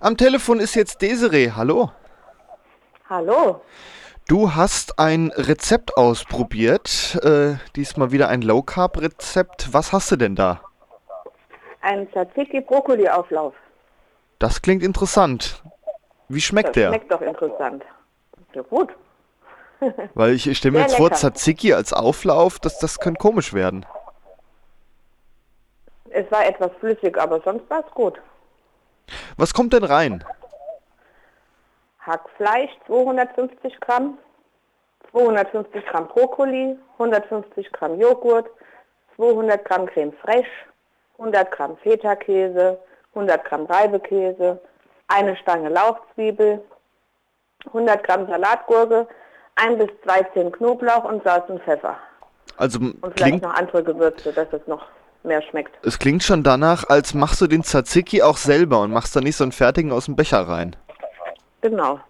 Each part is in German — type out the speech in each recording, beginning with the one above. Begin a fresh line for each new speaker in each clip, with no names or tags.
Am Telefon ist jetzt Desiree. Hallo.
Hallo.
Du hast ein Rezept ausprobiert. Äh, diesmal wieder ein Low Carb Rezept. Was hast du denn da?
Ein Tzatziki Brokkoli Auflauf.
Das klingt interessant. Wie schmeckt
Das
der?
schmeckt doch interessant. Ja gut.
Weil ich, ich stelle mir
Sehr
jetzt vor. Tzatziki als Auflauf, das, das könnte komisch werden.
Es war etwas flüssig, aber sonst war es gut.
Was kommt denn rein?
Hackfleisch 250 Gramm, 250 Gramm Brokkoli, 150 Gramm Joghurt, 200 Gramm Creme fraiche, 100 Gramm Feta-Käse, 100 Gramm Reibekäse, eine Stange Lauchzwiebel, 100 Gramm Salatgurke, ein bis zwei Zehen Knoblauch und Salz und Pfeffer.
Also
Und vielleicht noch andere Gewürze, dass es noch mehr schmeckt.
es klingt schon danach, als machst du den Tzatziki auch selber und machst da nicht so einen fertigen aus dem Becher rein.
Genau.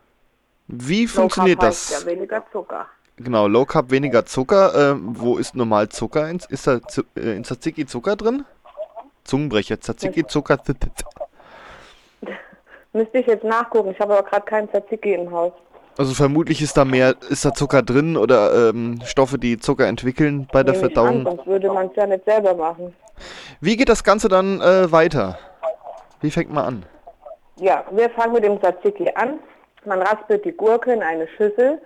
Wie
Low
funktioniert
Carb
das?
Ja, weniger Zucker.
Genau, Low Carb, weniger Zucker. Äh, wo ist normal Zucker? In, ist da Zu- äh, in Tzatziki Zucker drin? Zungenbrecher, Tzatziki Zucker.
Müsste ich jetzt nachgucken. Ich habe aber gerade keinen Tzatziki im Haus.
Also vermutlich ist da mehr, ist da Zucker drin oder ähm, Stoffe, die Zucker entwickeln bei der
Nehme ich an,
Verdauung.
sonst würde man es ja nicht selber machen.
Wie geht das Ganze dann äh, weiter? Wie fängt man an?
Ja, wir fangen mit dem Tzatziki an. Man raspelt die Gurke in eine Schüssel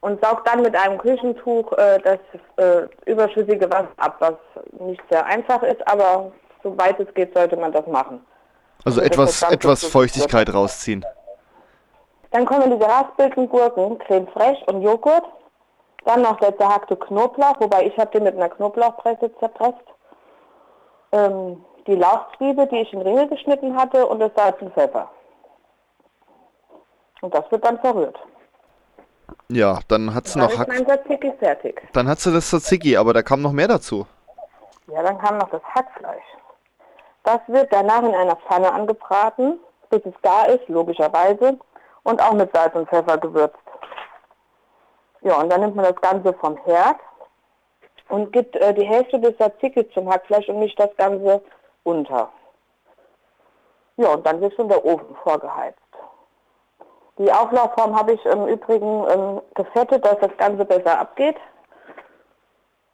und saugt dann mit einem Küchentuch äh, das äh, überschüssige Wasser ab, was nicht sehr einfach ist, aber soweit es geht, sollte man das machen.
Also
Also
etwas, etwas. Feuchtigkeit rausziehen.
Dann kommen die geraspelten Gurken, Creme fraiche und Joghurt. Dann noch der zerhackte Knoblauch, wobei ich habe den mit einer Knoblauchpresse zerpresst. Ähm, die Lauchzwiebel, die ich in Ringe geschnitten hatte und das Salz und Pfeffer. Und das wird dann verrührt.
Ja, dann hat sie
Dann
noch
ist
Hack,
mein Tzatziki fertig.
dann hat sie das Tzatziki, aber da kam noch mehr dazu.
Ja, dann kam noch das Hackfleisch. Das wird danach in einer Pfanne angebraten, bis es gar ist, logischerweise, und auch mit Salz und Pfeffer gewürzt. Ja, und dann nimmt man das Ganze vom Herd und gibt äh, die Hälfte des Tzatziki zum Hackfleisch und mischt das Ganze unter. Ja, und dann wird schon der Ofen vorgeheizt. Die Auflaufform habe ich im Übrigen ähm, gefettet, dass das Ganze besser abgeht.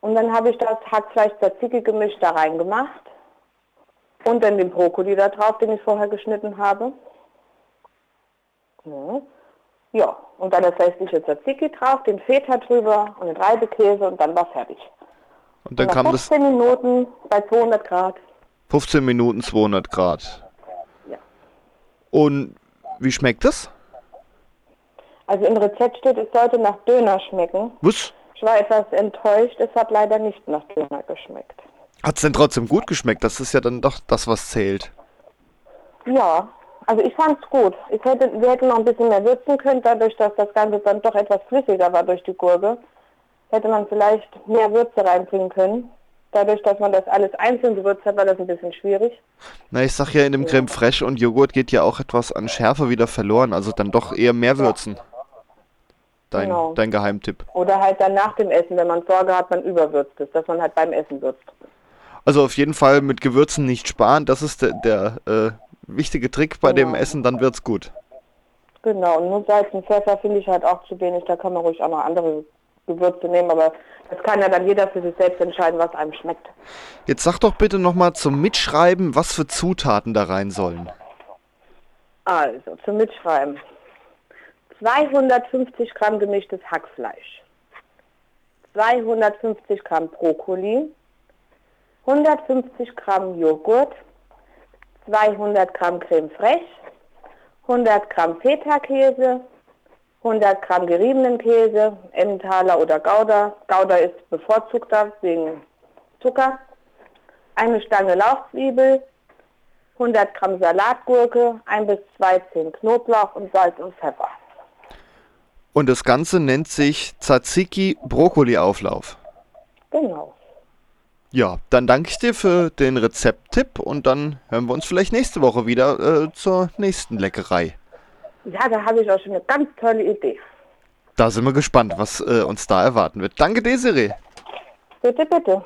Und dann habe ich das Hackfleisch Tzatziki gemisch da reingemacht. Und dann den Brokkoli da drauf, den ich vorher geschnitten habe. Ja. Ja, und dann das restliche Tzatziki drauf, den Feta drüber und den Reibekäse und dann war fertig.
Und dann
Nach
kam das
15 Minuten bei 200 Grad.
15 Minuten 200 Grad.
Ja.
Und wie schmeckt das?
Also im Rezept steht, es sollte nach Döner schmecken.
Was?
Ich war etwas enttäuscht, es hat leider nicht nach Döner geschmeckt.
Hat es denn trotzdem gut geschmeckt? Das ist ja dann doch das, was zählt.
Ja, also ich fand's gut. Ich hätte, wir hätten noch ein bisschen mehr würzen können, dadurch, dass das Ganze dann doch etwas flüssiger war durch die Gurke. Hätte man vielleicht mehr Würze reinbringen können. Dadurch, dass man das alles einzeln gewürzt hat, war das ein bisschen schwierig.
Na, ich sag ja, in dem Creme Fraiche und Joghurt geht ja auch etwas an Schärfe wieder verloren. Also dann doch eher mehr würzen. Dein,
Genau.
dein Geheimtipp.
Oder halt dann nach dem Essen, wenn man Sorge hat, man überwürzt es, dass man halt beim Essen würzt.
Also auf jeden Fall mit Gewürzen nicht sparen. Das ist der, der äh, wichtige Trick bei dem
Genau.
Essen. Dann wird's gut.
Genau, und nur Salz und Pfeffer finde ich halt auch zu wenig. Da kann man ruhig auch noch andere Gewürze nehmen, aber das kann ja dann jeder für sich selbst entscheiden, was einem schmeckt.
Jetzt sag doch bitte nochmal zum Mitschreiben, was für Zutaten da rein sollen.
Also, zum Mitschreiben. 250 Gramm gemischtes Hackfleisch, 250 Gramm Brokkoli, 150 Gramm Joghurt, 200 Gramm Creme fraiche, 100 Gramm Feta-Käse, 100 Gramm geriebenen Käse, Emmentaler oder Gouda. Gouda ist bevorzugter wegen Zucker. Eine Stange Lauchzwiebel, 100 Gramm Salatgurke, 1 bis 2 Zehen Knoblauch und Salz und Pfeffer.
Und das Ganze nennt sich Tzatziki Brokkoli Auflauf.
Genau.
Ja, dann danke ich dir für den Rezepttipp und dann hören wir uns vielleicht nächste Woche wieder äh, zur nächsten Leckerei.
Ja, da habe ich auch schon eine ganz tolle Idee.
Da sind wir gespannt, was äh, uns da erwarten wird. Danke, Desiree.
Bitte, bitte.